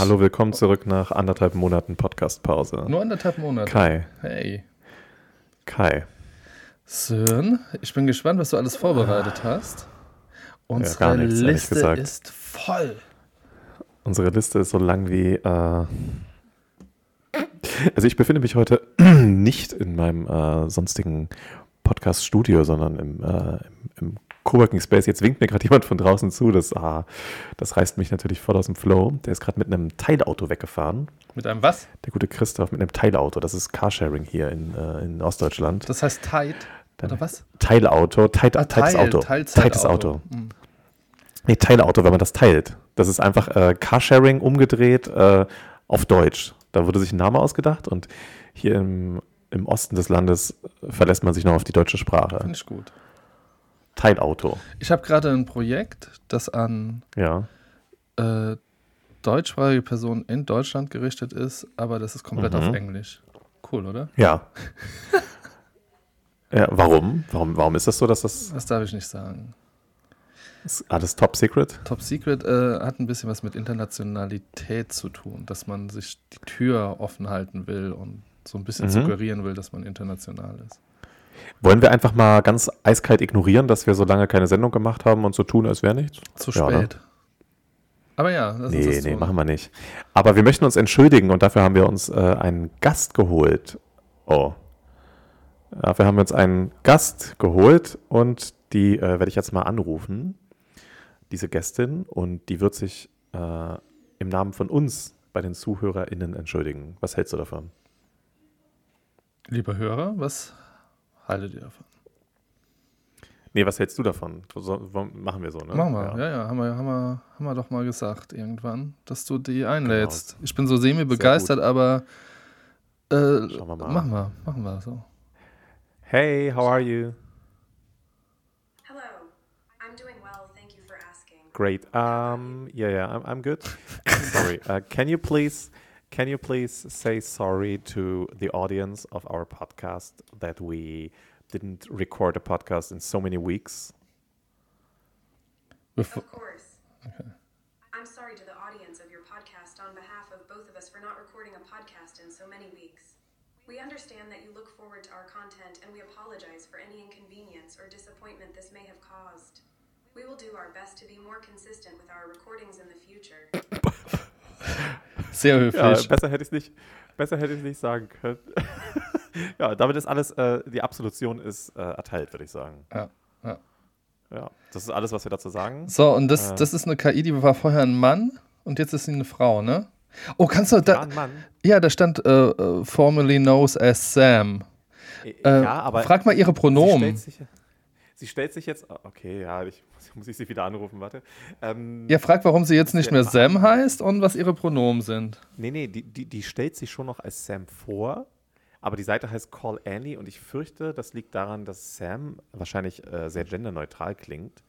Hallo, willkommen zurück nach anderthalb Monaten Podcast-Pause. Nur anderthalb Monate. Kai. Hey. Kai. Sören, ich bin gespannt, was du alles vorbereitet hast. Unsere gar nichts, Liste ist voll. Unsere Liste ist so lang wie. Äh also, ich befinde mich heute nicht in meinem äh, sonstigen Podcast-Studio, sondern im, äh, im, im Coworking Space. Jetzt winkt mir gerade jemand von draußen zu. Das, ah, das reißt mich natürlich voll aus dem Flow. Der ist gerade mit einem Teilauto weggefahren. Mit einem was? Der gute Christoph mit einem Teilauto. Das ist Carsharing hier in, äh, in Ostdeutschland. Das heißt Tide. Oder was? Teilauto, Teit, Ah, Teil- Auto. Teites Auto. Hm. Nee, Teilauto, wenn man das teilt. Das ist einfach äh, Carsharing umgedreht äh, auf Deutsch. Da wurde sich ein Name ausgedacht und hier im, im Osten des Landes verlässt man sich noch auf die deutsche Sprache. Finde ich gut. Teilauto, Ich habe gerade ein Projekt, das an ja. äh, deutschsprachige Personen in Deutschland gerichtet ist, aber das ist komplett Mhm. auf Englisch. Cool, oder? Ja. ja warum? warum? Warum ist das so, dass das Das darf ich nicht sagen. ist alles top secret? Top Secret äh, hat ein bisschen was mit Internationalität zu tun, dass man sich die Tür offen halten will und so ein bisschen Mhm. suggerieren will, dass man international ist. Wollen wir einfach mal ganz eiskalt ignorieren, dass wir so lange keine Sendung gemacht haben und so tun, als wäre nichts? Zu Ja, ne? spät. Aber ja, uns Nee, das nee, machen wir nicht. Aber wir möchten uns entschuldigen und dafür haben wir uns äh, einen Gast geholt. Oh. Dafür haben wir uns einen Gast geholt und die äh, werde ich jetzt mal anrufen, diese Gästin, und die wird sich äh, im Namen von uns bei den ZuhörerInnen entschuldigen. Was hältst du davon? Lieber Hörer, was ihr davon? Nee, was hältst du davon? So, machen wir so, ne? Machen wir, ja, ja, haben, wir, haben, wir, haben wir doch mal gesagt irgendwann, dass du die einlädst. Ich bin so semi-begeistert, aber äh, Schauen wir mal. machen wir, machen wir so. Hey, how are you? Hello. I'm doing well, thank you for asking. Great. Um, yeah, yeah, I'm, I'm good. sorry. Uh, can you please, can you please say sorry to the audience of our podcast that we didn't record a podcast in so many weeks? Bevor, Of course. I'm sorry to the audience of your podcast on behalf of both of us for not recording a podcast in so many weeks. We understand that you look forward to our content and we apologize for any inconvenience or disappointment this may have caused. We will do our best to be more consistent with our recordings in the future. sehr Ja, höflich. besser hätte ich es nicht, besser hätte ich nicht sagen können. ja, damit ist alles, äh, die Absolution ist äh, erteilt, würde ich sagen. Ja, ja. Ja, das ist alles, was wir dazu sagen. So, und das, Äh. das ist eine KI, die war vorher ein Mann und jetzt ist sie eine Frau, ne? Oh, kannst du da. Ja, da stand äh, äh, formerly knows as Sam. Äh, Äh, ja, aber frag mal ihre Pronomen. sich, sie stellt sich jetzt. Okay, ja, ich, muss ich sie wieder anrufen, warte. Ähm, Ja, frag, warum sie jetzt nicht mehr Sam heißt und was ihre Pronomen sind. Nee, nee, die, die, die stellt sich schon noch als Sam vor, aber die Seite heißt Call Annie und ich fürchte, das liegt daran, dass Sam wahrscheinlich äh, sehr genderneutral klingt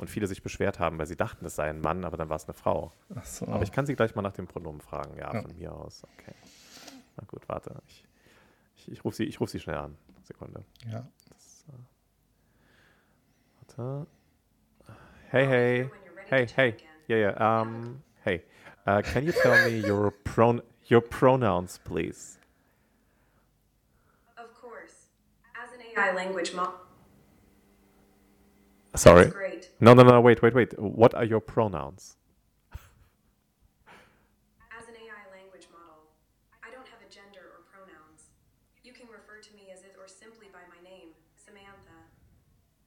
und viele sich beschwert haben, weil sie dachten, es sei ein Mann, aber dann war es eine Frau. Ach so. Aber ich kann sie gleich mal nach dem Pronomen fragen, ja, Ja. von mir aus. Okay. Na gut, warte. Ich, ich, ich rufe sie, ich ruf sie schnell an. Sekunde. ja. Hey, hey. Hey, hey. Yeah, yeah. Um, hey. Uh, can you tell me your pron your pronouns, please? Of course. As an AI language model, Sorry. great. No, no, no. Wait, wait, wait. What are your pronouns? As an AI language model, I don't have a gender or pronouns. You can refer to me as it or simply by my name, Samantha.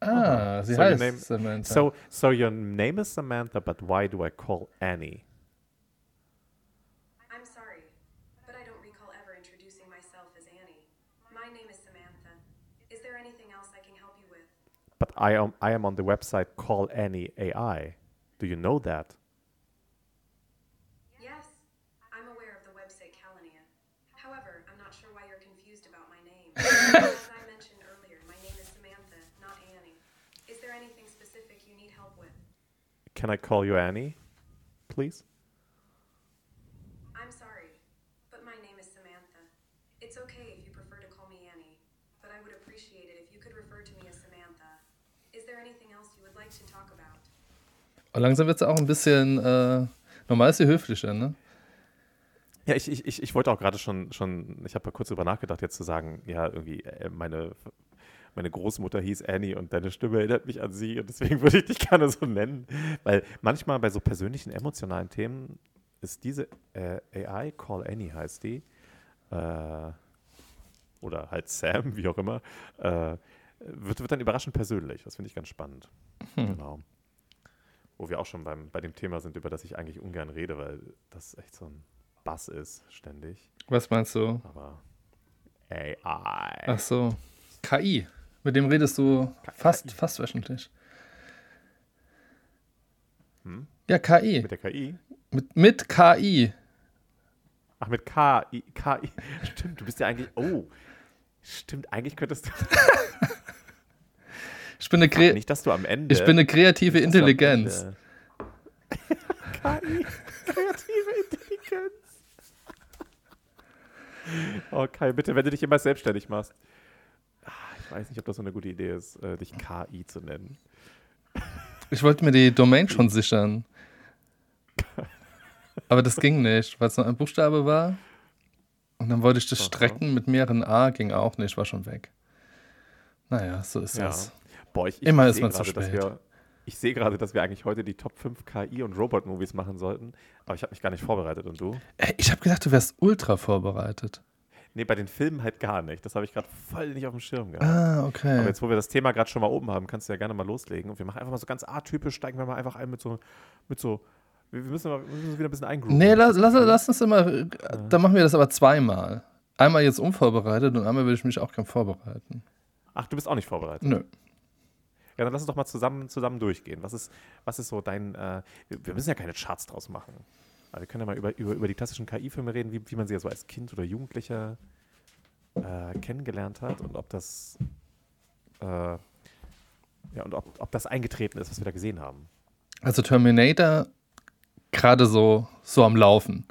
Ah, sie So your heißt name- Samantha. So, so your name is Samantha, but why do I call Annie? I'm sorry, but I don't recall ever introducing myself as Annie. My name is Samantha. Is there anything else I can help you with? But I am I am on the website Call Annie AI. Do you know that? Can I call you Annie, please? I'm sorry, but my name is Samantha. It's okay if you prefer to call me Annie, but I would appreciate it if you could refer to me as Samantha. Is there anything else you would like to talk about? Und langsam wird sie auch ein bisschen, äh, normal ist sie höflicher, ne? Ja, ich, ich, ich wollte auch gerade schon, schon, ich habe kurz darüber nachgedacht, jetzt zu sagen, ja, irgendwie, äh, meine, meine Großmutter hieß Annie und deine Stimme erinnert mich an sie und deswegen würde ich dich gerne so nennen. Weil manchmal bei so persönlichen, emotionalen Themen ist diese äh, AI, Call Annie heißt die, äh, oder halt Sam, wie auch immer, äh, wird, wird dann überraschend persönlich. Das finde ich ganz spannend. Hm. Genau. Wo wir auch schon beim, bei dem Thema sind, über das ich eigentlich ungern rede, weil das echt so ein Bass ist, ständig. Was meinst du? Aber AI. Ach so. KI. Mit dem redest du fast, fast wöchentlich. Hm? Ja, KI. Mit der KI? Mit, mit KI. Ach, mit KI. KI. Stimmt, du bist ja eigentlich. Oh. Stimmt, eigentlich könntest du. ich bin eine, Kre nicht, dass du am Ende, ich bin eine kreative Intelligenz. KI. Kreative Intelligenz. Oh, Kai, bitte, wenn du dich immer selbstständig machst. Ich weiß nicht, ob das so eine gute Idee ist, äh, dich KI zu nennen. Ich wollte mir die Domain schon sichern. Aber das ging nicht, weil es nur ein Buchstabe war. Und dann wollte ich das strecken mit mehreren A, ging auch nicht, war schon weg. Naja, so ist ja. das. Boah, ich, ich Immer ist man zu spät. Wir, ich sehe gerade, dass wir eigentlich heute die Top 5 KI und Robot-Movies machen sollten, aber ich habe mich gar nicht vorbereitet. Und du? Ich habe gedacht, du wärst ultra vorbereitet. Nee, bei den Filmen halt gar nicht. Das habe ich gerade voll nicht auf dem Schirm gehabt. Ah, okay. Aber jetzt, wo wir das Thema gerade schon mal oben haben, kannst du ja gerne mal loslegen. Und wir machen einfach mal so ganz atypisch, steigen wir mal einfach ein mit so, mit so wir müssen, mal, wir müssen uns wieder ein bisschen eingrooven. Nee, lass, lass, lass uns immer, ja. dann machen wir das aber zweimal. Einmal jetzt unvorbereitet und einmal will ich mich auch gern vorbereiten. Ach, du bist auch nicht vorbereitet? Nö. Ja, dann lass uns doch mal zusammen, zusammen durchgehen. Was ist, was ist so dein, äh, wir müssen ja keine Charts draus machen. Aber wir können ja mal über, über, über die klassischen KI-Filme reden, wie, wie man sie ja so als Kind oder Jugendlicher äh, kennengelernt hat und ob das, äh, ja, und ob, ob das eingetreten ist, was wir da gesehen haben. Also Terminator gerade so, so am Laufen.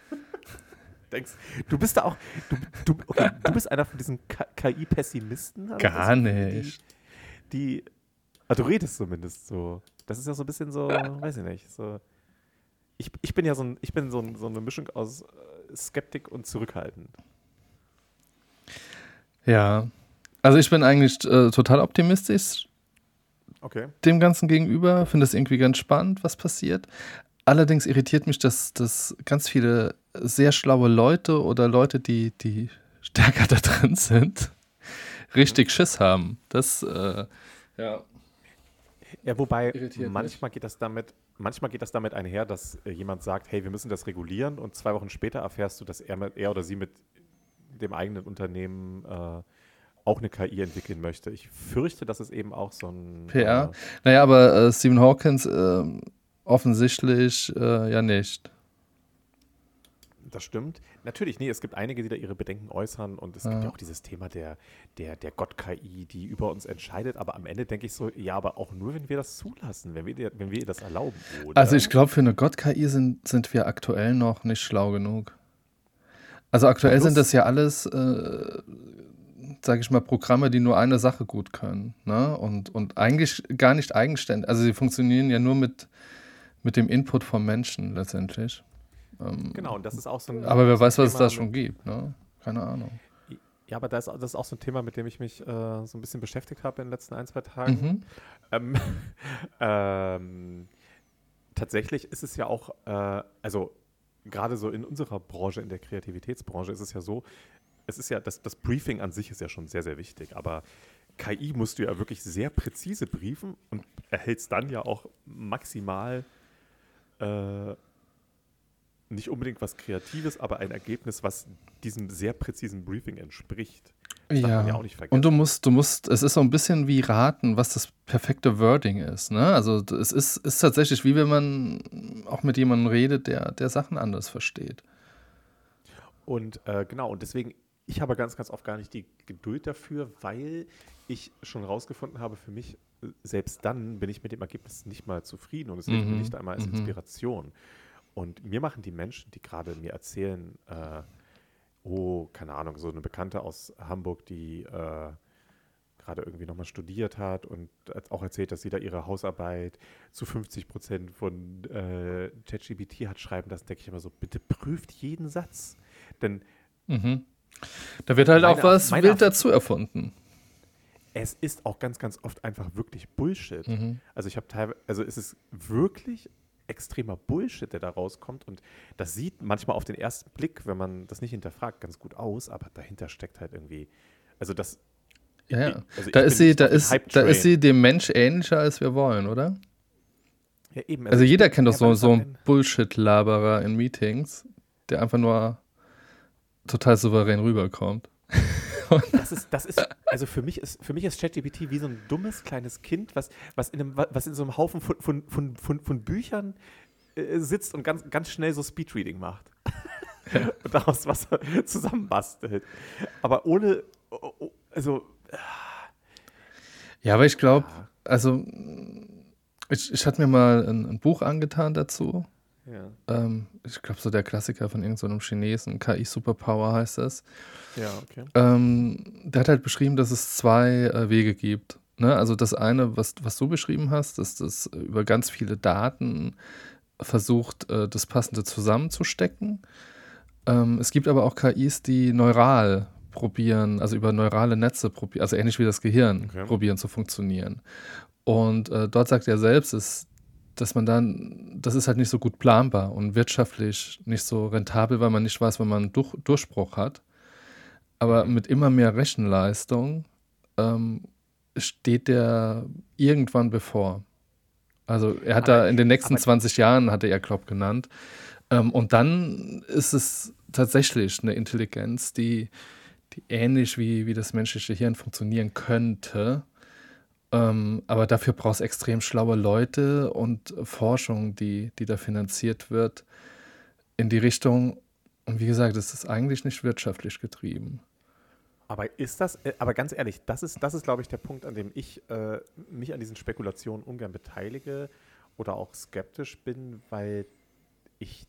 Denkst, du bist da auch, du, du, okay, du bist einer von diesen KI-Pessimisten? Also Gar nicht. Die, die also du redest zumindest so. Das ist ja so ein bisschen so, weiß ich nicht, so. Ich, ich bin ja so, ein, ich bin so, ein, so eine Mischung aus äh, Skeptik und zurückhaltend. Ja, also ich bin eigentlich äh, total optimistisch okay. dem Ganzen gegenüber, finde es irgendwie ganz spannend, was passiert. Allerdings irritiert mich, dass, dass ganz viele sehr schlaue Leute oder Leute, die, die stärker da drin sind, richtig Schiss haben. Das, äh, ja. Ja, wobei manchmal geht das damit, manchmal geht das damit einher, dass äh, jemand sagt, hey, wir müssen das regulieren und zwei Wochen später erfährst du, dass er, mit, er oder sie mit dem eigenen Unternehmen äh, auch eine KI entwickeln möchte. Ich fürchte, dass es eben auch so ein PR. Äh, naja, aber äh, Stephen Hawkins ähm, Offensichtlich äh, ja nicht. Das stimmt. Natürlich, nee, es gibt einige, die da ihre Bedenken äußern und es ja. gibt ja auch dieses Thema der, der, der Gott-KI, die über uns entscheidet. Aber am Ende denke ich so, ja, aber auch nur, wenn wir das zulassen, wenn wir, wenn wir das erlauben. Oder? Also ich glaube, für eine Gott-KI sind, sind wir aktuell noch nicht schlau genug. Also aktuell sind das ja alles, äh, sage ich mal, Programme, die nur eine Sache gut können. Ne? Und, und eigentlich gar nicht eigenständig. Also sie funktionieren ja nur mit mit dem Input vom Menschen letztendlich. Ähm, genau, und das ist auch so ein. Aber wer weiß, was es da schon gibt, ne? Keine Ahnung. Ja, aber das, das ist auch so ein Thema, mit dem ich mich äh, so ein bisschen beschäftigt habe in den letzten ein, zwei Tagen. Mhm. Ähm, ähm, tatsächlich ist es ja auch, äh, also gerade so in unserer Branche, in der Kreativitätsbranche, ist es ja so, es ist ja, das, das Briefing an sich ist ja schon sehr, sehr wichtig, aber KI musst du ja wirklich sehr präzise briefen und erhältst dann ja auch maximal äh, nicht unbedingt was Kreatives, aber ein Ergebnis, was diesem sehr präzisen Briefing entspricht. Das ja. ja und du musst, du musst, es ist so ein bisschen wie raten, was das perfekte Wording ist. Ne? Also es ist, ist tatsächlich wie wenn man auch mit jemandem redet, der, der Sachen anders versteht. Und äh, genau, und deswegen, ich habe ganz, ganz oft gar nicht die Geduld dafür, weil ich schon rausgefunden habe, für mich, selbst dann bin ich mit dem Ergebnis nicht mal zufrieden und es hilft mhm. mir nicht einmal als mhm. Inspiration. Und mir machen die Menschen, die gerade mir erzählen, äh, oh, keine Ahnung, so eine Bekannte aus Hamburg, die äh, gerade irgendwie nochmal studiert hat und auch erzählt, dass sie da ihre Hausarbeit zu 50 Prozent von äh, ChatGPT hat schreiben lassen, denke ich immer so, bitte prüft jeden Satz. Denn mhm. da wird halt meine, auch was wild dazu erfunden. Es ist auch ganz, ganz oft einfach wirklich Bullshit. Mhm. Also ich habe teilweise, also es ist wirklich extremer Bullshit, der da rauskommt. Und das sieht manchmal auf den ersten Blick, wenn man das nicht hinterfragt, ganz gut aus, aber dahinter steckt halt irgendwie, also das. Ja, ja. Also da, ist sie, da, ist, da ist sie dem Mensch ähnlicher, als wir wollen, oder? Ja, eben. Also, also jeder kennt doch so, so einen Bullshit-Laberer in Meetings, der einfach nur total souverän rüberkommt. das ist, das ist, also für mich ist, für mich ist ChatGPT wie so ein dummes kleines Kind, was, was, in, einem, was in so einem Haufen von, von, von, von, von Büchern äh, sitzt und ganz, ganz schnell so Speedreading macht. und daraus was zusammenbastelt. Aber ohne, also. Ja, aber ich glaube, also ich, ich hatte mir mal ein, ein Buch angetan dazu. Ja. Ähm, ich glaube, so der Klassiker von irgendeinem so Chinesen, KI Superpower heißt das. Ja, okay. Ähm, der hat halt beschrieben, dass es zwei äh, Wege gibt. Ne? Also das eine, was, was du beschrieben hast, dass das über ganz viele Daten versucht, äh, das Passende zusammenzustecken. Ähm, es gibt aber auch KIs, die neural probieren, also über neurale Netze probieren, also ähnlich wie das Gehirn okay. probieren zu funktionieren. Und äh, dort sagt er selbst, ist, dass man dann, das ist halt nicht so gut planbar und wirtschaftlich nicht so rentabel, weil man nicht weiß, wann man einen Durch, Durchbruch hat. Aber mit immer mehr Rechenleistung ähm, steht der irgendwann bevor. Also er hat aber, da in den nächsten 20 Jahren, hatte er Klopp genannt. Ähm, und dann ist es tatsächlich eine Intelligenz, die, die ähnlich wie, wie das menschliche Hirn funktionieren könnte. Ähm, aber dafür brauchst extrem schlaue Leute und Forschung, die, die da finanziert wird, in die Richtung. Und wie gesagt, es ist eigentlich nicht wirtschaftlich getrieben. Aber ist das, äh, aber ganz ehrlich, das ist, das ist, glaube ich, der Punkt, an dem ich äh, mich an diesen Spekulationen ungern beteilige oder auch skeptisch bin, weil ich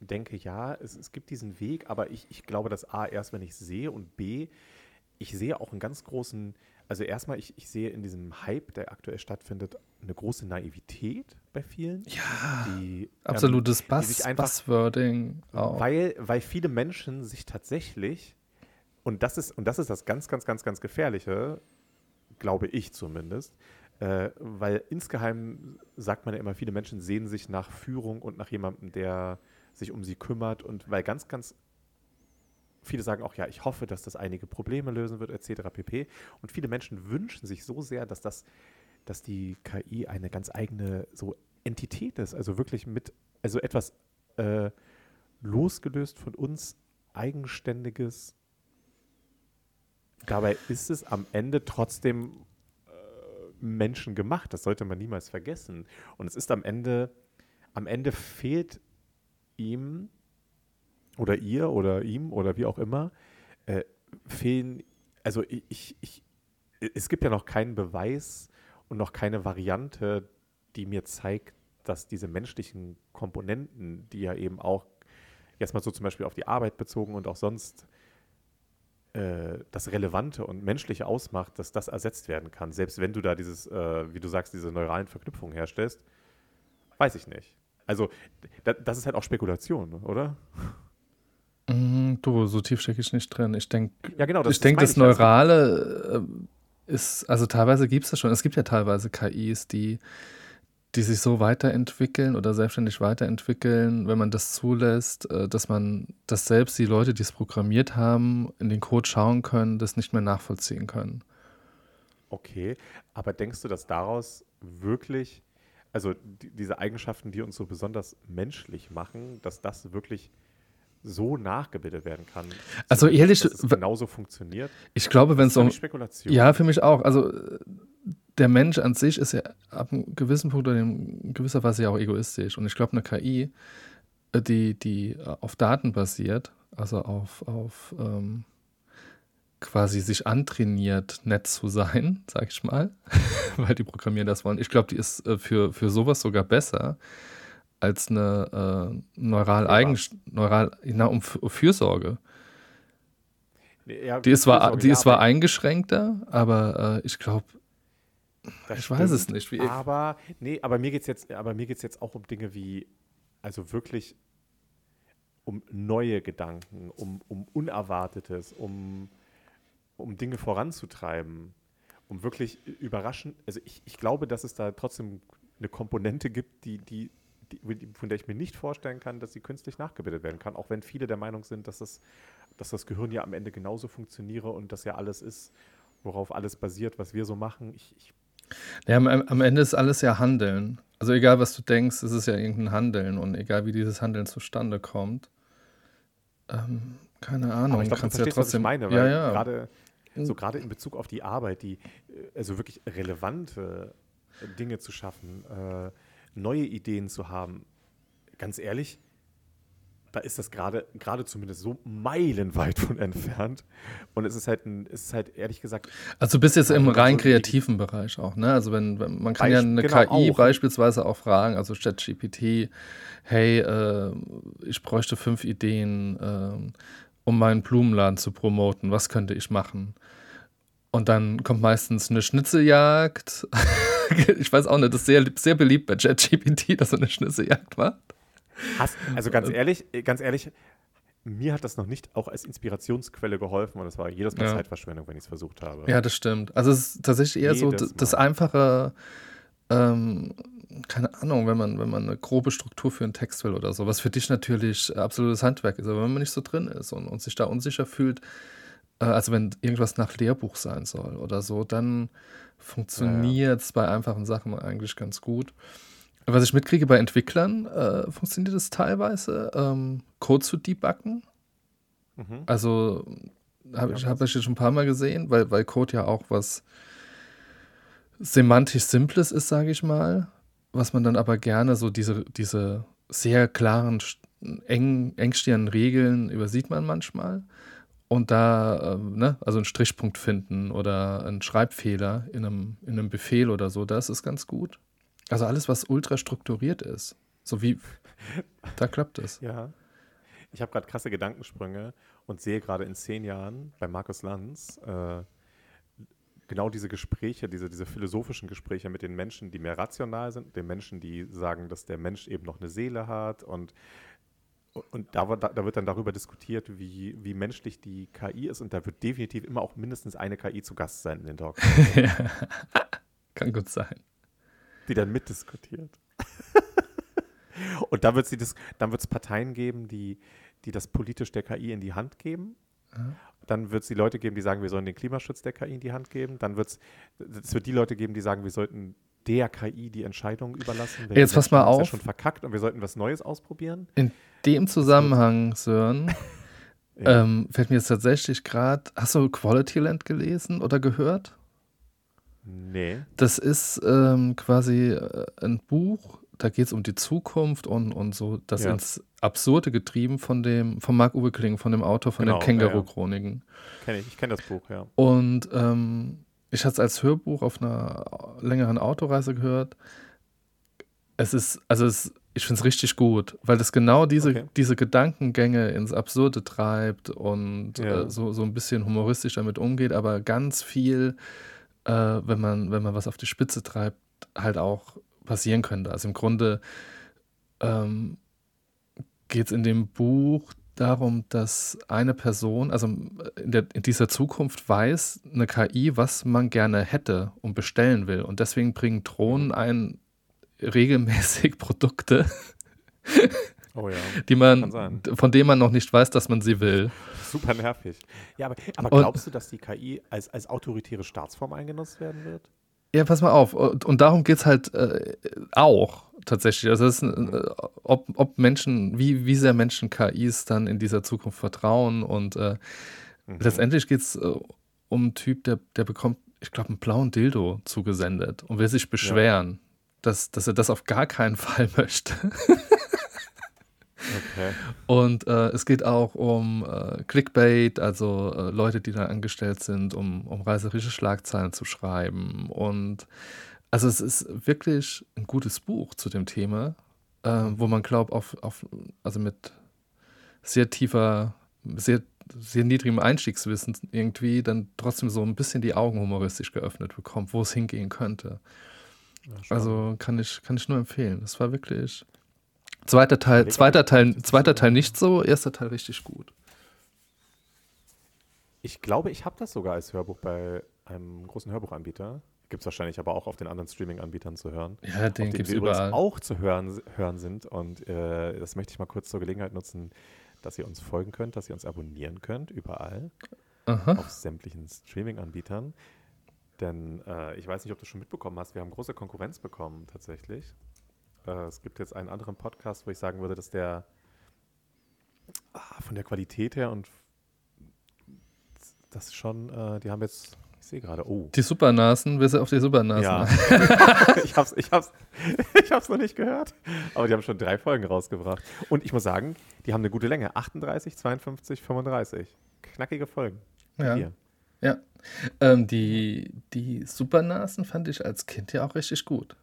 denke, ja, es, es gibt diesen Weg, aber ich, ich glaube, dass A, erst wenn ich sehe und B, ich sehe auch einen ganz großen, also erstmal, ich, ich sehe in diesem Hype, der aktuell stattfindet, eine große Naivität bei vielen. Ja, die, absolutes ähm, Buzz, Buzzwording. Auch. Weil, weil viele Menschen sich tatsächlich und das ist, und das ist das ganz, ganz, ganz, ganz Gefährliche, glaube ich zumindest, äh, weil insgeheim sagt man ja immer, viele Menschen sehen sich nach Führung und nach jemandem, der sich um sie kümmert und weil ganz, ganz viele sagen auch, ja, ich hoffe, dass das einige Probleme lösen wird, etc. pp. Und viele Menschen wünschen sich so sehr, dass das, dass die KI eine ganz eigene so Entität ist, also wirklich mit, also etwas äh, losgelöst von uns, eigenständiges, Dabei ist es am Ende trotzdem äh, Menschen gemacht. Das sollte man niemals vergessen. Und es ist am Ende, am Ende fehlt ihm oder ihr oder ihm oder wie auch immer, äh, fehlen, also ich, ich, es gibt ja noch keinen Beweis und noch keine Variante, die mir zeigt, dass diese menschlichen Komponenten, die ja eben auch jetzt mal so zum Beispiel auf die Arbeit bezogen und auch sonst äh, das Relevante und Menschliche ausmacht, dass das ersetzt werden kann. Selbst wenn du da dieses, äh, wie du sagst, diese neuralen Verknüpfungen herstellst, weiß ich nicht. Also, da, das ist halt auch Spekulation, oder? Du, so tief stecke ich nicht drin. Ich denke, ja, genau, das, ich denke, das, das Neurale äh, ist, also teilweise gibt es das schon. Es gibt ja teilweise KIs, die die sich so weiterentwickeln oder selbstständig weiterentwickeln, wenn man das zulässt, äh, dass man, dass selbst die Leute, die es programmiert haben, in den Code schauen können, das nicht mehr nachvollziehen können. Okay, aber denkst du, dass daraus wirklich, also die, diese Eigenschaften, die uns so besonders menschlich machen, dass das wirklich so nachgebildet werden kann. Also ehrlich, dass es genauso funktioniert. Ich glaube, wenn es um Spekulation. Ja, für mich auch. Also der Mensch an sich ist ja ab einem gewissen Punkt oder in gewisser Weise ja auch egoistisch. Und ich glaube, eine KI, äh, die, die auf Daten basiert, also auf, auf ähm, quasi sich antrainiert, nett zu sein, sag ich mal, weil die Programmieren das wollen. Ich glaube, die ist äh, für, für sowas sogar besser als eine äh, neural eigen neural na, um Fürsorge. nee, ja, die ist zwar, die ist zwar eingeschränkter, aber äh, ich glaube, ich stimmt, weiß es nicht. Wie aber, nee, aber mir geht es jetzt, jetzt auch um Dinge wie, also wirklich um neue Gedanken, um, um Unerwartetes, um, um Dinge voranzutreiben, um wirklich überraschend, also ich, ich glaube, dass es da trotzdem eine Komponente gibt, die, die, die, von der ich mir nicht vorstellen kann, dass sie künstlich nachgebildet werden kann, auch wenn viele der Meinung sind, dass das, dass das Gehirn ja am Ende genauso funktioniere und das ja alles ist, worauf alles basiert, was wir so machen. Ich, ich ja, am, am, Ende ist alles ja Handeln. Also egal, was du denkst, ist es ja irgendein Handeln und egal, wie dieses Handeln zustande kommt. Ähm, keine Ahnung. Aber ich glaube, du verstehst, ja trotzdem, was ich meine, weil ja, ja. gerade so gerade in Bezug auf die Arbeit, die äh, also wirklich relevante Dinge zu schaffen, äh, neue Ideen zu haben, ganz ehrlich, da ist das gerade gerade zumindest so meilenweit von entfernt. Und es ist halt, ein, es ist halt ehrlich gesagt. Also du bist jetzt im rein kreativen Bereich auch, ne? Also wenn, wenn man kann Beich, ja eine genau, KI auch. beispielsweise auch fragen, also ChatGPT, hey, äh, ich bräuchte fünf Ideen, äh, um meinen Blumenladen zu promoten. Was könnte ich machen? Und dann kommt meistens eine Schnitzeljagd. ich weiß auch nicht, das ist sehr, sehr beliebt bei ChatGPT, dass er eine Schnitzeljagd macht. Hast, also ganz ehrlich, ganz ehrlich, mir hat das noch nicht auch als Inspirationsquelle geholfen und das war jedes Mal ja. Zeitverschwendung, wenn ich es versucht habe. Ja, das stimmt. Also es ist tatsächlich eher jedes so das, einfache, ähm, keine Ahnung, wenn man, wenn man eine grobe Struktur für einen Text will oder so, was für dich natürlich absolutes Handwerk ist, aber wenn man nicht so drin ist und, und sich da unsicher fühlt, äh, also wenn irgendwas nach Lehrbuch sein soll oder so, dann funktioniert es ja, ja. bei einfachen Sachen eigentlich ganz gut. Was ich mitkriege bei Entwicklern, äh, funktioniert es teilweise, ähm, Code zu debuggen. Mhm. Also habe ich, hab ich schon ein paar Mal gesehen, weil, weil Code ja auch was semantisch Simples ist, sage ich mal, was man dann aber gerne so diese, diese sehr klaren, eng, engstirnigen Regeln übersieht man manchmal. Und da, ähm, ne, also einen Strichpunkt finden oder einen Schreibfehler in einem, in einem Befehl oder so, das ist ganz gut. Also alles, was ultra strukturiert ist. So wie, da klappt es. Ja. Ich habe gerade krasse Gedankensprünge und sehe gerade in zehn Jahren bei Markus Lanz äh, genau diese Gespräche, diese, diese philosophischen Gespräche mit den Menschen, die mehr rational sind, den Menschen, die sagen, dass der Mensch eben noch eine Seele hat und und da, da, wird dann darüber diskutiert, wie, wie menschlich die KI ist. Und da wird definitiv immer auch mindestens eine KI zu Gast sein in den Talks. Kann gut sein die dann mitdiskutiert. Und dann wird es Parteien geben, die, die das politisch der KI in die Hand geben. Mhm. Dann wird es die Leute geben, die sagen, wir sollen den Klimaschutz der KI in die Hand geben. Dann wird's, es wird die Leute geben, die sagen, wir sollten der KI die Entscheidung überlassen. Jetzt pass mal auf. Ist ja schon verkackt und wir sollten was Neues ausprobieren. In dem Zusammenhang, Sören, ja. ähm, fällt mir jetzt tatsächlich gerade, hast du Quality Land gelesen oder gehört? Nee. Das ist ähm, quasi äh, ein Buch, da geht es um die Zukunft und, und so das ja. ins Absurde getrieben von dem, von Marc-Uwe Kling, von dem Autor von genau, den Känguru-Chroniken. Ja, ja. Kenn ich, ich kenne das Buch, ja. Und ähm, ich hatte es als Hörbuch auf einer längeren Autoreise gehört. Es ist, also es, ich finde es richtig gut, weil das genau diese, okay. diese Gedankengänge ins Absurde treibt und ja. äh, so, so ein bisschen humoristisch damit umgeht, aber ganz viel äh, wenn, man, wenn man was auf die Spitze treibt, halt auch passieren könnte. Also im Grunde ähm, geht es in dem Buch darum, dass eine Person, also in, der, in, dieser Zukunft weiß eine KI, was man gerne hätte und bestellen will. Und deswegen bringen Drohnen ein regelmäßig Produkte, oh ja, die man, von denen man noch nicht weiß, dass man sie will. Super nervig. Ja, aber, aber glaubst du, dass die KI als, als autoritäre Staatsform eingenutzt werden wird? Ja, pass mal auf. Und, darum geht es halt äh, auch tatsächlich. Also ist, äh, ob, ob Menschen, wie, wie sehr Menschen KIs dann in dieser Zukunft vertrauen. Und äh, mhm. letztendlich geht es äh, um einen Typ, der, der bekommt, ich glaube, einen blauen Dildo zugesendet und will sich beschweren, ja. dass, dass er das auf gar keinen Fall möchte. Okay. Und äh, es geht auch um äh, Clickbait, also äh, Leute, die da angestellt sind, um, um reißerische Schlagzeilen zu schreiben. Und also es ist wirklich ein gutes Buch zu dem Thema, äh, wo man glaubt, auf, auf, also mit sehr tiefer, sehr sehr niedrigem Einstiegswissen irgendwie dann trotzdem so ein bisschen die Augen humoristisch geöffnet bekommt, wo es hingehen könnte. Ja, also kann ich, kann ich nur empfehlen. Das war wirklich. Zweiter Teil, zweiter Teil, zweiter Teil nicht so, erster Teil richtig gut. Ich glaube, ich habe das sogar als Hörbuch bei einem großen Hörbuchanbieter. Gibt es wahrscheinlich aber auch auf den anderen Streaming-Anbietern zu hören. Ja, den gibt es überall. auch zu hören, hören sind. Und äh, das möchte ich mal kurz zur Gelegenheit nutzen, dass ihr uns folgen könnt, dass ihr uns abonnieren könnt, überall. Aha. Auf sämtlichen Streaming-Anbietern. Denn äh, ich weiß nicht, ob du schon mitbekommen hast, wir haben große Konkurrenz bekommen tatsächlich. Äh, es gibt jetzt einen anderen Podcast, wo ich sagen würde, dass der ah, von der Qualität her und das schon, äh, die haben jetzt sehe gerade, oh. Die Supernasen, wir sind auf die Supernasen. Ja. ich hab's, ich, hab's, ich hab's noch nicht gehört. Aber die haben schon drei Folgen rausgebracht. Und ich muss sagen, die haben eine gute Länge. 38, 52, 35. Knackige Folgen. Ja. Hier. Ja. Ähm, die, die Supernasen fand ich als Kind ja auch richtig gut.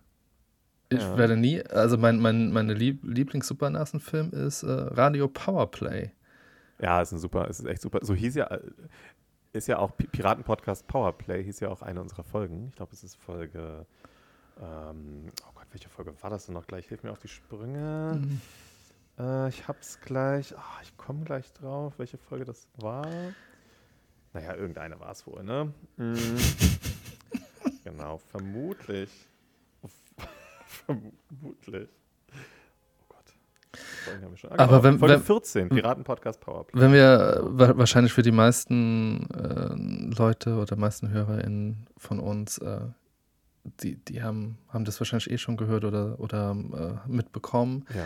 Ich ja. werde nie, also mein, mein meine Lieb Lieblings-Supernasen-Film ist äh, Radio Powerplay. Ja, ist ein super, ist echt super. So hieß ja, ist ja auch Piraten-Podcast Powerplay, hieß ja auch eine unserer Folgen. Ich glaube, es ist Folge. Ähm, oh Gott, welche Folge war das denn noch gleich? Hilf mir auf die Sprünge. Mhm. Äh, ich hab's gleich. Oh, ich komme gleich drauf, welche Folge das war. Naja, irgendeine war es wohl, ne? Mhm. genau, vermutlich. Vermutlich. Aber wenn, Folge wenn, 14, Piraten-Podcast Powerplay. Wenn wir äh, wahrscheinlich für die meisten äh, Leute oder meisten HörerInnen von uns, äh, die, die haben, haben das wahrscheinlich eh schon gehört oder, oder äh, mitbekommen. Ja.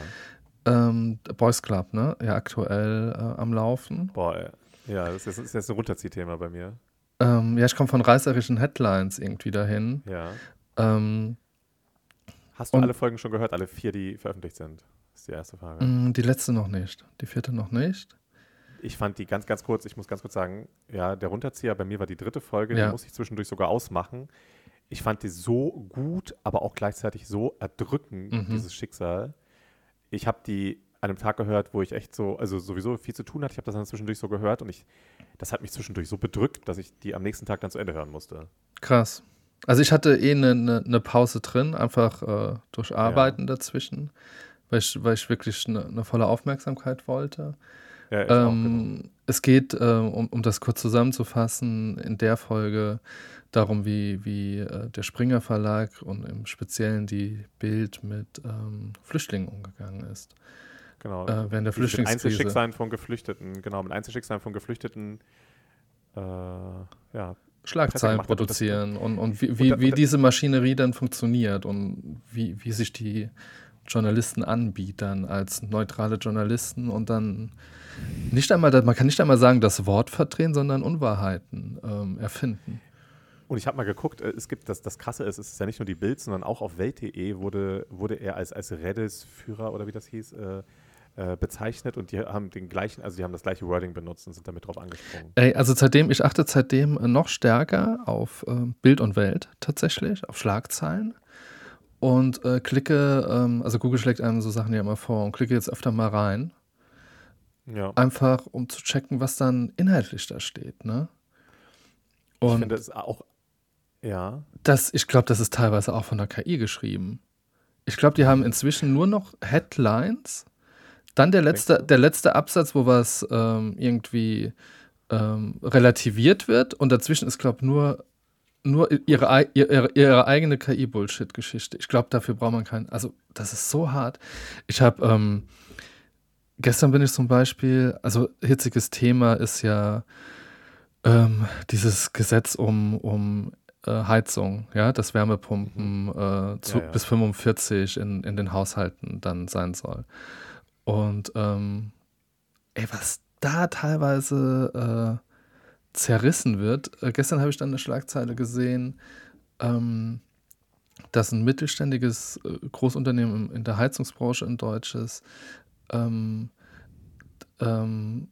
Ähm, Boys Club, ne? Ja, aktuell äh, am Laufen. Boah, ja, das ist, das ist jetzt ein Runterziehthema bei mir. Ähm, ja, ich komme von reißerischen Headlines irgendwie dahin. Ja. Ähm, Hast du alle Folgen schon gehört, alle vier, die veröffentlicht sind? ist die erste Frage. Mm, die letzte noch nicht. Die vierte noch nicht. Ich fand die ganz, ganz kurz, ich muss ganz kurz sagen, ja, der Runterzieher bei mir war die dritte Folge, ja. die muss ich zwischendurch sogar ausmachen. Ich fand die so gut, aber auch gleichzeitig so erdrückend, mhm. dieses Schicksal. Ich habe die an einem Tag gehört, wo ich echt so, also sowieso viel zu tun hatte. Ich habe das dann zwischendurch so gehört und ich, das hat mich zwischendurch so bedrückt, dass ich die am nächsten Tag dann zu Ende hören musste. Krass. Also ich hatte eh eine ne, ne Pause drin, einfach äh, durch Arbeiten ja. dazwischen weil ich, weil ich wirklich eine, eine volle Aufmerksamkeit wollte. Ja, ich ähm, auch, genau. Es geht, äh, um, um das kurz zusammenzufassen, in der Folge darum, wie, wie äh, der Springer Verlag und im Speziellen die Bild mit ähm, Flüchtlingen umgegangen ist. Genau. Äh, während der Flüchtlingskrise. Mit Einzelschicksalen von Geflüchteten, genau, mit Einzelschicksalen von Geflüchteten, äh, ja, Schlagzeilen produzieren und, und wie, wie, wie diese Maschinerie dann funktioniert und wie, wie sich die Journalisten anbietern als neutrale Journalisten und dann nicht einmal, man kann nicht einmal sagen, das Wort verdrehen, sondern Unwahrheiten ähm, erfinden. Und ich habe mal geguckt, äh, es gibt das, das Krasse ist, es ist ja nicht nur die Bild, sondern auch auf Welt.de wurde, wurde er als, als Redis-Führer oder wie das hieß, äh, äh, bezeichnet und die haben den gleichen, also die haben das gleiche Wording benutzt und sind damit drauf angesprungen. Ey, also seitdem, ich achte seitdem noch stärker auf äh, Bild und Welt tatsächlich, auf Schlagzeilen und äh, klicke, ähm, also Google schlägt einem so Sachen ja immer vor und klicke jetzt öfter mal rein. Ja. Einfach, um zu checken, was dann inhaltlich da steht, ne? Und ich finde das auch, ja. Das, ich glaube, das ist teilweise auch von der KI geschrieben. Ich glaube, die haben inzwischen nur noch Headlines. Dann der letzte, der letzte Absatz, wo was ähm, irgendwie ähm, relativiert wird. Und dazwischen ist, glaube ich, nur nur ihre, ihre, ihre eigene KI-Bullshit-Geschichte. Ich glaube, dafür braucht man keinen. Also, das ist so hart. Ich habe, ähm, gestern bin ich zum Beispiel, also hitziges Thema ist ja ähm, dieses Gesetz um, um äh, Heizung, ja, dass Wärmepumpen mhm. äh, zu, ja, ja. bis 45 in, in den Haushalten dann sein soll. Und ähm, ey, was da teilweise äh, zerrissen wird. Äh, gestern habe ich dann eine Schlagzeile gesehen, ähm, dass ein mittelständiges äh, Großunternehmen in der Heizungsbranche in Deutsches ähm, ähm,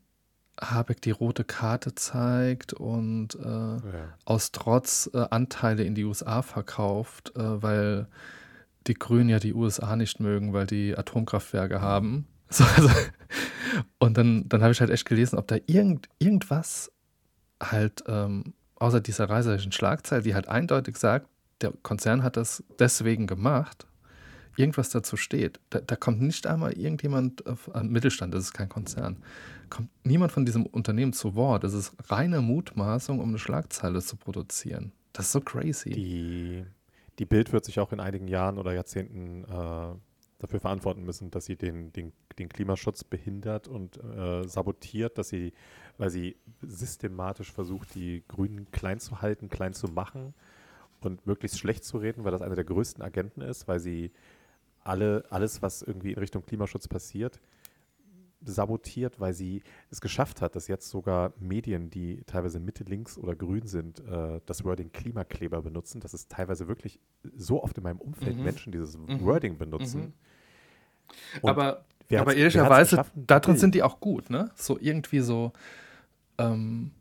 Habeck die rote Karte zeigt und äh, ja. aus Trotz äh, Anteile in die USA verkauft, äh, weil die Grünen ja die USA nicht mögen, weil die Atomkraftwerke haben. So, also, und dann, dann habe ich halt echt gelesen, ob da irgend, irgendwas halt, ähm, außer dieser reißerischen Schlagzeile, die halt eindeutig sagt, der Konzern hat das deswegen gemacht, irgendwas dazu steht. Da, da kommt nicht einmal irgendjemand, äh, Mittelstand, das ist kein Konzern, kommt niemand von diesem Unternehmen zu Wort. Das ist reine Mutmaßung, um eine Schlagzeile zu produzieren. Das ist so crazy. Die, die Bild wird sich auch in einigen Jahren oder Jahrzehnten äh, dafür verantworten müssen, dass sie den, den, den Klimaschutz behindert und äh, sabotiert, dass sie, weil sie systematisch versucht, die Grünen klein zu halten, klein zu machen und möglichst schlecht zu reden, weil das einer der größten Agenten ist, weil sie alle, alles, was irgendwie in Richtung Klimaschutz passiert, sabotiert, weil sie es geschafft hat, dass jetzt sogar Medien, die teilweise Mitte, links oder grün sind, äh, das Wording Klimakleber benutzen. Das ist teilweise wirklich so oft in meinem Umfeld mhm. Menschen dieses mhm. Wording benutzen. Mhm. Aber, aber ehrlicherweise, darin sind die auch gut, ne? So irgendwie so ähm,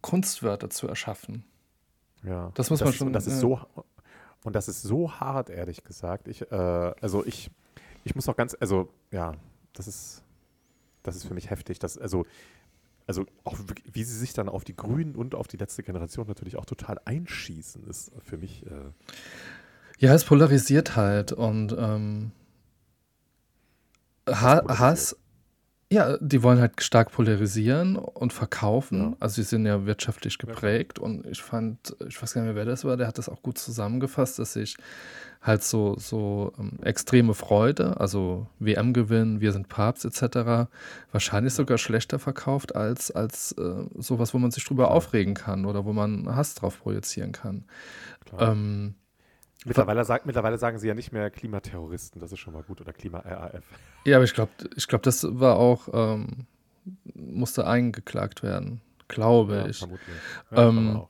Kunstwörter zu erschaffen. Ja. Das muss das man schon. das ist so und das ist so hart, ehrlich gesagt. Ich, äh, also ich, ich muss auch ganz, also ja, das ist, das ist für mich heftig. Das, also, also auch wie sie sich dann auf die Grünen und auf die letzte Generation natürlich auch total einschießen, ist für mich. Äh, ja, es polarisiert halt und ähm, ha Hass ja, die wollen halt stark polarisieren und verkaufen. Ja. Also sie sind ja wirtschaftlich geprägt und ich fand, ich weiß gar nicht mehr, wer das war, der hat das auch gut zusammengefasst, dass sich halt so, so ähm, extreme Freude, also WM-Gewinn, wir sind Papst etc., wahrscheinlich sogar schlechter verkauft als, als äh, sowas, wo man sich drüber aufregen kann oder wo man Hass drauf projizieren kann. Ähm, Mittlerweile, sagt, mittlerweile sagen sie ja nicht mehr Klimaterroristen, das ist schon mal gut, oder Klima-RAF. Ja, aber ich glaube, ich glaub, das war auch, ähm, musste eingeklagt werden, glaube ja, ich. Vermutlich. Ja, ähm,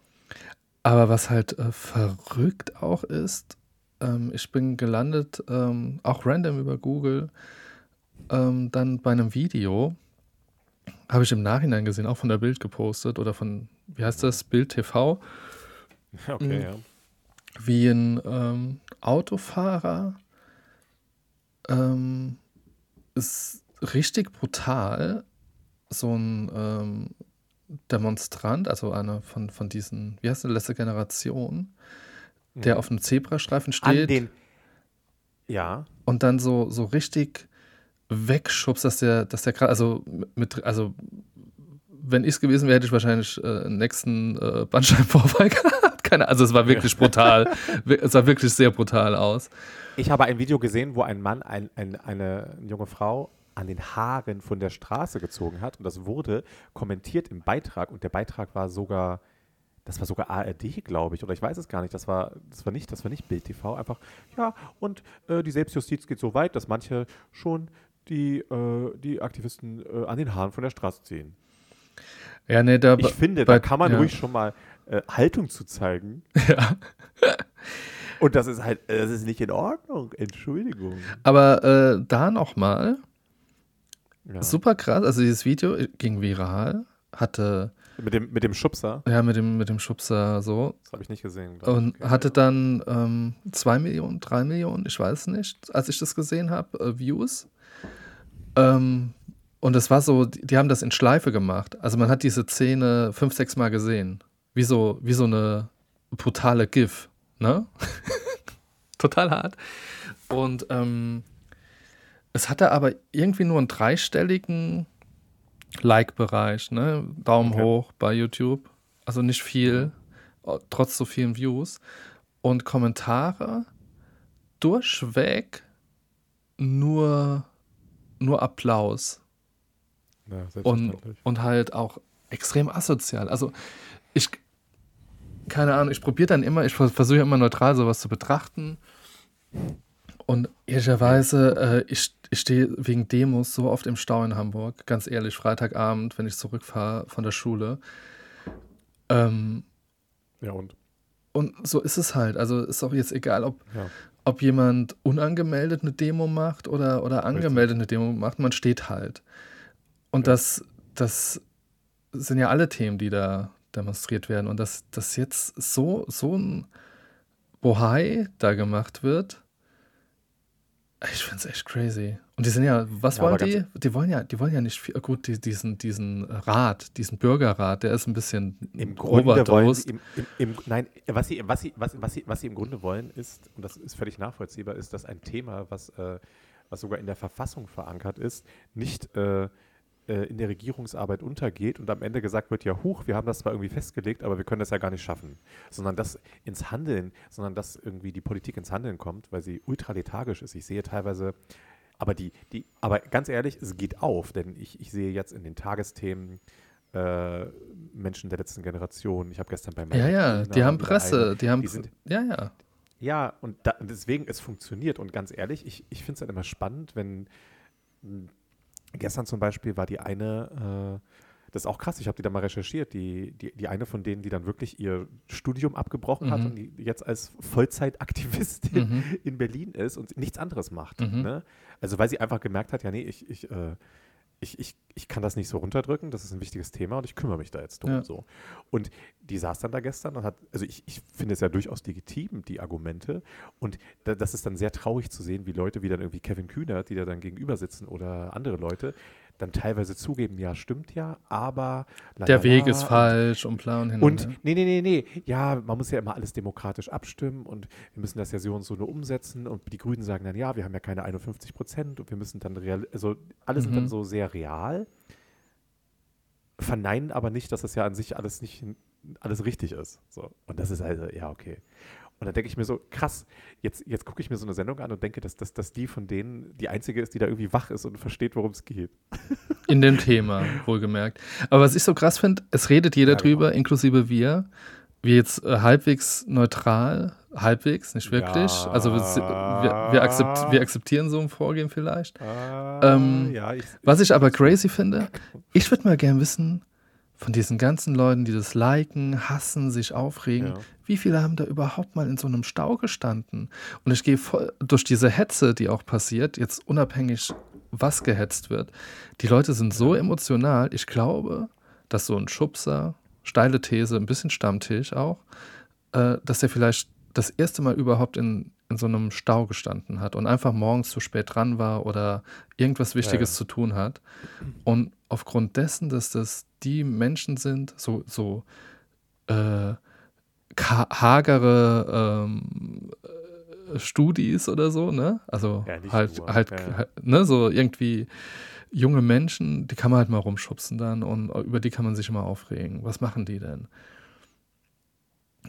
aber was halt äh, verrückt auch ist, ähm, ich bin gelandet, ähm, auch random über Google, ähm, dann bei einem Video, habe ich im Nachhinein gesehen, auch von der Bild gepostet oder von, wie heißt das, Bild TV. Okay, mhm. ja wie ein ähm, Autofahrer ähm, ist richtig brutal so ein ähm, Demonstrant, also einer von, von diesen, wie heißt die letzte Generation, der mhm. auf einem Zebrastreifen steht. Den, ja. Und dann so, so richtig wegschubst, dass der, dass der gerade, also mit, also wenn ich es gewesen wäre, hätte ich wahrscheinlich äh, einen nächsten äh, Bandscheibenvorfall gehabt keine Also es war wirklich brutal. es sah wirklich sehr brutal aus. Ich habe ein Video gesehen, wo ein Mann ein, ein, eine junge Frau an den Haaren von der Straße gezogen hat und das wurde kommentiert im Beitrag und der Beitrag war sogar, das war sogar ARD, glaube ich, oder ich weiß es gar nicht, das war, das war nicht, das war nicht Bild TV, einfach, ja, und äh, die Selbstjustiz geht so weit, dass manche schon die, äh, die Aktivisten äh, an den Haaren von der Straße ziehen. Ja, nee, da, ich finde, da kann man ja. ruhig schon mal äh, Haltung zu zeigen. Ja. Und das ist halt, das ist nicht in Ordnung. Entschuldigung. Aber äh, da nochmal. Ja. Super krass. Also dieses Video ging viral, hatte. Mit dem, mit dem Schubser? Ja, mit dem, mit dem Schubser so. Das habe ich nicht gesehen. Und okay. hatte dann ähm, zwei Millionen, drei Millionen, ich weiß nicht, als ich das gesehen habe, äh, Views. Ähm, und es war so, die, die haben das in Schleife gemacht. Also man hat diese Szene fünf, sechs Mal gesehen. Wie so, wie so eine brutale GIF, ne? Total hart. Und ähm, es hatte aber irgendwie nur einen dreistelligen Like-Bereich, ne? Daumen okay. hoch bei YouTube. Also nicht viel, trotz so vielen Views. Und Kommentare durchweg nur, nur Applaus. Ja, und, und halt auch extrem asozial. Also ich, keine Ahnung, ich probiere dann immer, ich versuche immer neutral sowas zu betrachten. Und ehrlicherweise, äh, ich, ich stehe wegen Demos so oft im Stau in Hamburg, ganz ehrlich, Freitagabend, wenn ich zurückfahre von der Schule. Ähm, ja, und? Und so ist es halt. Also ist auch jetzt egal, ob, ja. ob jemand unangemeldet eine Demo macht oder, oder angemeldet eine Demo macht, man steht halt. Und ja. das, das sind ja alle Themen, die da, demonstriert werden. Und dass, dass jetzt so, so ein Bohai da gemacht wird, ich finde es echt crazy. Und Und die sind ja, was ja, wollen die? Die wollen ja, die wollen ja nicht viel, gut, die, diesen, diesen Rat, diesen Bürgerrat, der ist ein bisschen im Grunde wollen, im, im, im, nein, was sie, was, sie, was, was, sie, was sie im Grunde wollen, ist, und das ist völlig nachvollziehbar, ist, dass ein Thema, was, äh, was sogar in der Verfassung verankert ist, nicht äh, äh, in der Regierungsarbeit untergeht und am Ende gesagt wird, ja, huch, wir haben das zwar irgendwie festgelegt, aber wir können das ja gar nicht schaffen. Sondern dass ins Handeln, sondern dass irgendwie die Politik ins Handeln kommt, weil sie ultralethargisch ist. Ich sehe teilweise, aber die, die, aber ganz ehrlich, es geht auf, denn ich, ich sehe jetzt in den Tagesthemen äh, Menschen der letzten Generation. Ich habe gestern beim Ja, ja, die haben Presse, eine, die haben, die sind, ja, ja. Ja, und da, deswegen, es funktioniert. Und ganz ehrlich, ich, ich finde es halt immer spannend, wenn Gestern zum Beispiel war die eine, äh, das ist auch krass, ich habe die da mal recherchiert, die, die, die eine von denen, die dann wirklich ihr Studium abgebrochen mhm. hat und die jetzt als Vollzeitaktivistin mhm. in Berlin ist und nichts anderes macht. Mhm. Ne? Also weil sie einfach gemerkt hat, ja nee, ich, ich äh, ich, ich, ich kann das nicht so runterdrücken, das ist ein wichtiges Thema und ich kümmere mich da jetzt drum. Ja. So. Und die saß dann da gestern und hat, also ich, ich finde es ja durchaus legitim, die Argumente. Und da, das ist dann sehr traurig zu sehen, wie Leute wie dann irgendwie Kevin Kühner, die da dann gegenüber sitzen oder andere Leute, dann teilweise zugeben, ja, stimmt ja, aber der Weg ist falsch und bla und hin und, und nee, nee, nee, nee, ja, man muss ja immer alles demokratisch abstimmen und wir müssen das ja so und so nur umsetzen und die Grünen sagen dann, ja, wir haben ja keine 51 Prozent und wir müssen dann real, also alles mhm. sind dann so sehr real, verneinen aber nicht, dass das ja an sich alles nicht alles richtig ist. So. Und das ist also, ja, okay. Und dann denke ich mir so, krass, jetzt, jetzt gucke ich mir so eine Sendung an und denke, dass, dass, dass die von denen die einzige ist, die da irgendwie wach ist und versteht, worum es geht. In dem Thema, wohlgemerkt. Aber was ich so krass finde, es redet jeder ja, genau. drüber, inklusive wir. Wir jetzt äh, halbwegs neutral, halbwegs, nicht wirklich. Ja. Also wir, wir, akzept, wir, akzeptieren so ein Vorgehen vielleicht. Ah, ähm, ja, ich, was ich aber crazy finde, ich würde mal gerne wissen, von diesen ganzen Leuten, die das liken, hassen, sich aufregen, ja. wie viele haben da überhaupt mal in so einem Stau gestanden? Und ich gehe voll durch diese Hetze, die auch passiert, jetzt unabhängig, was gehetzt wird. Die Leute sind so emotional, ich glaube, dass so ein Schubser, steile These, ein bisschen Stammtisch auch, äh, dass der vielleicht das erste Mal überhaupt in, in so einem Stau gestanden hat und einfach morgens zu spät dran war oder irgendwas Wichtiges ja, ja. zu tun hat. Und aufgrund dessen, dass das die Menschen sind, so, so äh, hagere ähm, äh, Studis oder so, ne? Also ja, halt, nur, halt, ja. halt, ne, so irgendwie junge Menschen, die kann man halt mal rumschubsen dann und über die kann man sich immer aufregen. Was machen die denn?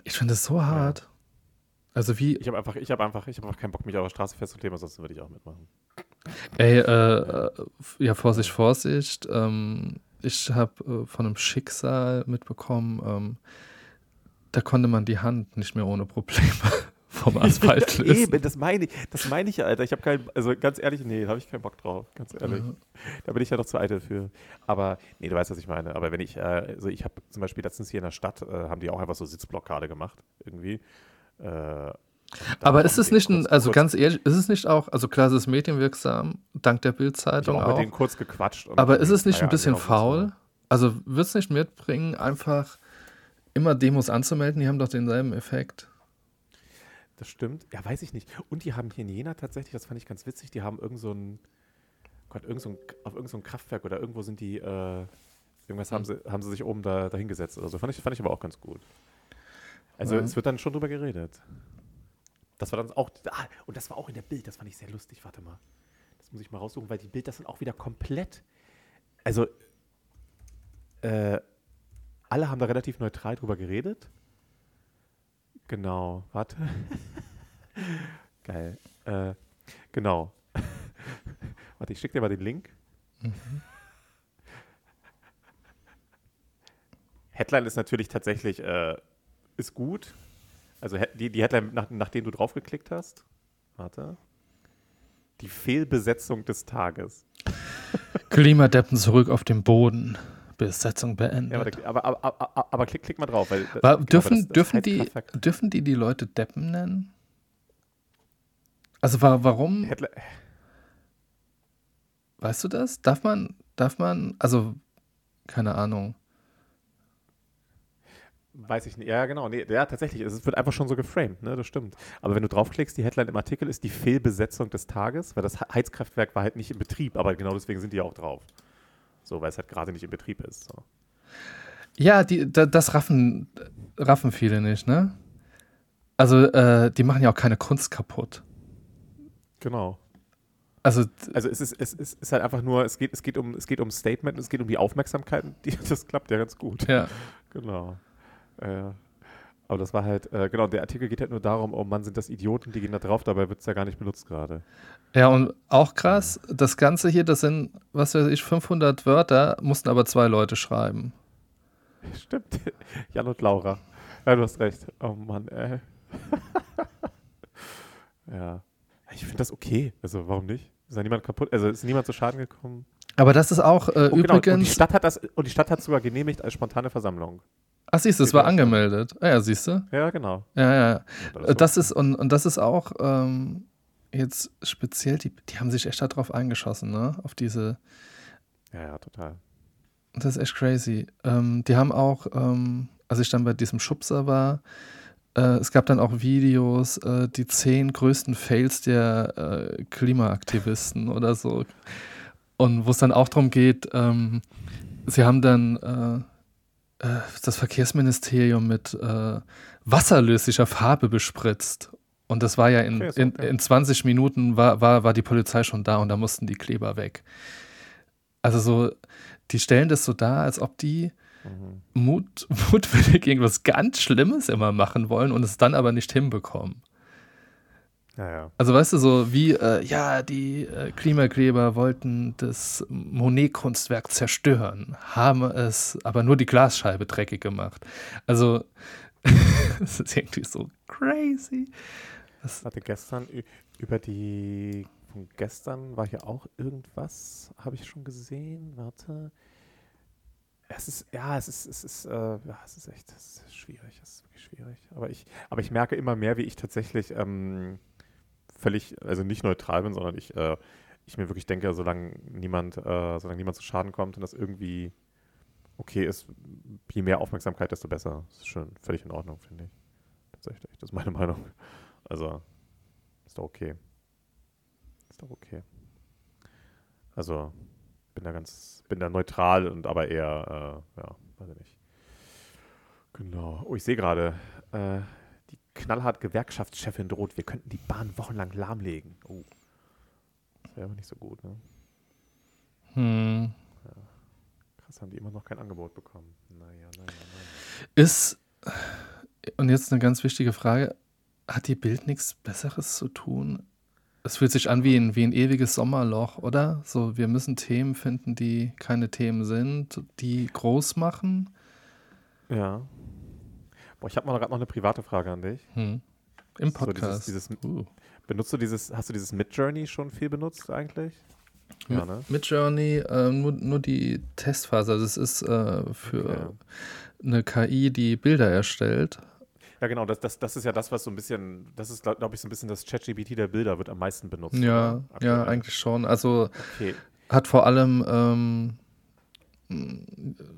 Ich finde es so hart. Ja. Also wie. Ich habe einfach, ich habe einfach, ich habe einfach keinen Bock, mich auf der Straße festzukleben, sonst würde ich auch mitmachen. Ey, äh, äh, ja, Vorsicht, Vorsicht. Ähm, ich habe äh, von einem Schicksal mitbekommen, ähm, da konnte man die Hand nicht mehr ohne Probleme vom Asphalt lösen. Eben, das meine ich, das meine ich, Alter. Ich habe keinen, also ganz ehrlich, nee, da habe ich keinen Bock drauf, ganz ehrlich. Ja. Da bin ich ja doch zu eitel für. Aber, nee, du weißt, was ich meine. Aber wenn ich, äh, also ich habe zum Beispiel letztens hier in der Stadt, äh, haben die auch einfach so Sitzblockade gemacht, irgendwie. Äh, aber ist es nicht ein, also ganz ehrlich, ist es nicht auch, also klar, es ist medienwirksam, dank der Bildzeitung auch. Mit denen kurz gequatscht. aber ist es nicht ein bisschen faul? Also wird es nicht mitbringen, einfach immer Demos anzumelden? Die haben doch denselben Effekt. Das stimmt. Ja, weiß ich nicht. Und die haben hier in Jena tatsächlich, das fand ich ganz witzig, die haben irgend so ein, Gott, irgend so ein auf irgendein so Kraftwerk oder irgendwo sind die, äh, irgendwas hm. haben, sie, haben sie sich oben da dahingesetzt oder so. Fand ich, fand ich aber auch ganz gut. Also es wird dann schon drüber geredet. Das war dann auch, ah, und das war auch in der Bild, das fand ich sehr lustig. Warte mal. Das muss ich mal raussuchen, weil die Bild, das sind auch wieder komplett. Also, äh, alle haben da relativ neutral drüber geredet. Genau, warte. Geil. Äh, genau. warte, ich schicke dir mal den Link. Mhm. Headline ist natürlich tatsächlich, äh, ist gut. Also die, die Headline, nach, nachdem du draufgeklickt hast. Warte. Die Fehlbesetzung des Tages. Klimadeppen zurück auf den Boden. Besetzung beendet. Ja, aber, aber, aber, aber, klick, klick mal drauf. Weil, War, dürfen, das, das dürfen, die, dürfen die die Leute Deppen nennen? Also warum? Headline. Weißt du das? Darf man, darf man, also keine Ahnung. Weiß ich nicht. Ja, genau. Nee, ja, tatsächlich. Es wird einfach schon so geframed, ne? Das stimmt. Aber wenn du draufklickst, die Headline im Artikel ist die Fehlbesetzung des Tages, weil das Heizkraftwerk war halt nicht in Betrieb, aber genau deswegen sind die auch drauf. So, weil es halt gerade nicht in Betrieb ist. So. Ja, die, da, das raffen, raffen viele nicht, ne? Also, äh, die machen ja auch keine Kunst kaputt. Genau. Also, also es, ist, es ist, ist halt einfach nur, es geht, es geht um es geht um Statement, es geht um die Aufmerksamkeit, die, das klappt ja ganz gut. Ja. Genau. Äh, aber das war halt, äh, genau, der Artikel geht halt nur darum, oh Mann, sind das Idioten, die gehen da drauf, dabei wird es ja gar nicht benutzt gerade. Ja, und auch krass, das Ganze hier, das sind, was weiß ich, 500 Wörter, mussten aber zwei Leute schreiben. Stimmt, Jan und Laura. Ja, du hast recht. Oh Mann, ey. ja. Ich finde das okay. Also, warum nicht? Ist da niemand kaputt? Also, ist niemand zu Schaden gekommen? Aber das ist auch äh, oh, übrigens. Genau. Und die Stadt hat das, und die Stadt hat sogar genehmigt als spontane Versammlung. Ach, siehst du, es war angemeldet. Ah, ja, siehst du? Ja, genau. Ja, ja. Das, das ist, und, und das ist auch ähm, jetzt speziell, die, die haben sich echt darauf eingeschossen, ne? Auf diese. Ja, ja, total. Das ist echt crazy. Ähm, die haben auch, ähm, als ich dann bei diesem Schubser war, äh, es gab dann auch Videos, äh, die zehn größten Fails der äh, Klimaaktivisten oder so. Und wo es dann auch darum geht, ähm, sie haben dann äh, das Verkehrsministerium mit äh, wasserlöslicher Farbe bespritzt. Und das war ja in, in, in 20 Minuten war, war, war die Polizei schon da und da mussten die Kleber weg. Also so, die stellen das so dar, als ob die mhm. mut, mutwillig irgendwas ganz Schlimmes immer machen wollen und es dann aber nicht hinbekommen. Ja, ja. Also weißt du, so wie, äh, ja, die äh, Klimakleber wollten das Monet-Kunstwerk zerstören, haben es aber nur die Glasscheibe dreckig gemacht. Also, das ist irgendwie so crazy. Das hatte gestern über die, von gestern war hier auch irgendwas, habe ich schon gesehen, warte. Es ist, ja, es ist, es ist, äh, ja, es ist echt, es ist schwierig, es ist wirklich schwierig. Aber ich, aber ich merke immer mehr, wie ich tatsächlich, ähm, völlig, also nicht neutral bin, sondern ich, äh, ich mir wirklich denke, solange niemand, äh, solange niemand zu Schaden kommt und das irgendwie okay ist, je mehr Aufmerksamkeit, desto besser. Das ist schon völlig in Ordnung, finde ich. Tatsächlich, das ist meine Meinung. Also, ist doch okay. Ist doch okay. Also, bin da ganz, bin da neutral und aber eher, äh, ja, weiß ich nicht. Genau. Oh, ich sehe gerade, äh, knallhart Gewerkschaftschefin droht, wir könnten die Bahn wochenlang lahmlegen. Oh. Das wäre aber nicht so gut, ne? Hm. Ja. Krass, haben die immer noch kein Angebot bekommen. Naja, naja, naja. Ist, und jetzt eine ganz wichtige Frage, hat die Bild nichts Besseres zu tun? Es fühlt sich an wie ein, wie ein ewiges Sommerloch, oder? So, wir müssen Themen finden, die keine Themen sind, die groß machen. Ja. Boah, ich habe mal gerade noch eine private Frage an dich. Hm. Im Podcast. So dieses, dieses, uh. Benutzt du dieses, hast du dieses Midjourney schon viel benutzt eigentlich? Ja, ne? Midjourney, äh, nur, nur die Testphase. Also es ist äh, für okay. eine KI, die Bilder erstellt. Ja, genau, das, das, das ist ja das, was so ein bisschen, das ist, glaube glaub ich, so ein bisschen das ChatGPT der Bilder wird am meisten benutzt. Ja, ja, eigentlich schon. Also okay. hat vor allem ähm,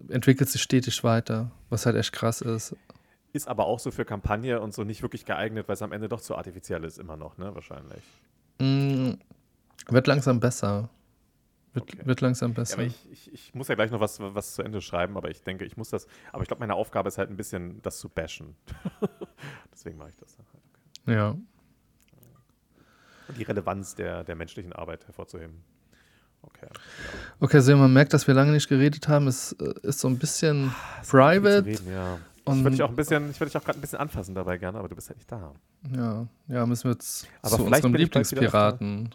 entwickelt sich stetig weiter, was halt echt krass ist. Ist aber auch so für Kampagne und so nicht wirklich geeignet, weil es am Ende doch zu artifiziell ist, immer noch, ne? Wahrscheinlich. Mm, wird langsam besser. Wird, okay. wird langsam besser. Ja, ich, ich, ich, muss ja gleich noch was, was zu Ende schreiben, aber ich denke, ich muss das. Aber ich glaube, meine Aufgabe ist halt ein bisschen, das zu bashen. Deswegen mache ich das dann halt. Okay. Ja. Und die Relevanz der, der menschlichen Arbeit hervorzuheben. Okay. Ja. Okay, also man merkt, dass wir lange nicht geredet haben. Es äh, ist so ein bisschen ah, private. Reden, ja. Und ich würde dich auch ein bisschen, ich würde dich auch gerade ein bisschen anfassen dabei gerne, aber du bist halt nicht da. Ja, ja, müssen wir jetzt aber zu unserem Lieblingspiraten.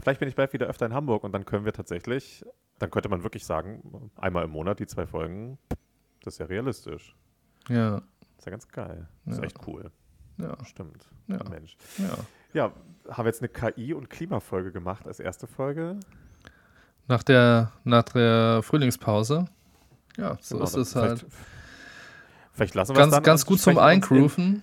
Vielleicht bin ich bald wieder öfter in Hamburg und dann können wir tatsächlich, dann könnte man wirklich sagen, einmal im Monat die zwei Folgen, das ist ja realistisch. Ja. Das ist ja ganz geil. Das ja. ist echt cool. Ja. Stimmt. Ja. Mensch. Ja. Ja, haben wir jetzt eine KI- und Klimafolge gemacht als erste Folge. Nach der, nach der Frühlingspause. Ja, so genau, ist es halt. Vielleicht lassen wir ganz, dann. Ganz gut zum Eingrooven.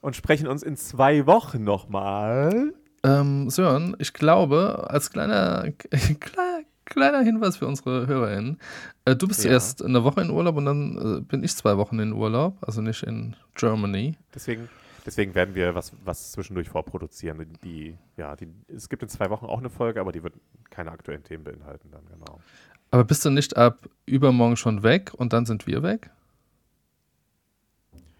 Und sprechen uns in zwei Wochen nochmal. Ähm, Sören, ich glaube, als kleiner, kleiner, kleiner Hinweis für unsere HörerInnen. Äh, du bist ja. erst eine Woche in Urlaub und dann äh, bin ich zwei Wochen in Urlaub, also nicht in Germany. Deswegen, deswegen werden wir was, was zwischendurch vorproduzieren. Die, ja, die, es gibt in zwei Wochen auch eine Folge, aber die wird keine aktuellen Themen beinhalten dann, genau. Aber bist du nicht ab übermorgen schon weg und dann sind wir weg?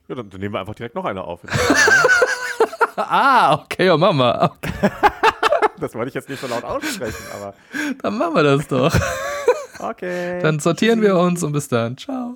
Ja, dann, dann nehmen wir einfach direkt noch eine auf. ah, okay, oh Mama. Okay. das wollte ich jetzt nicht so laut aussprechen, aber. Dann machen wir das doch. Okay. Dann sortieren wir uns und bis dann. Ciao.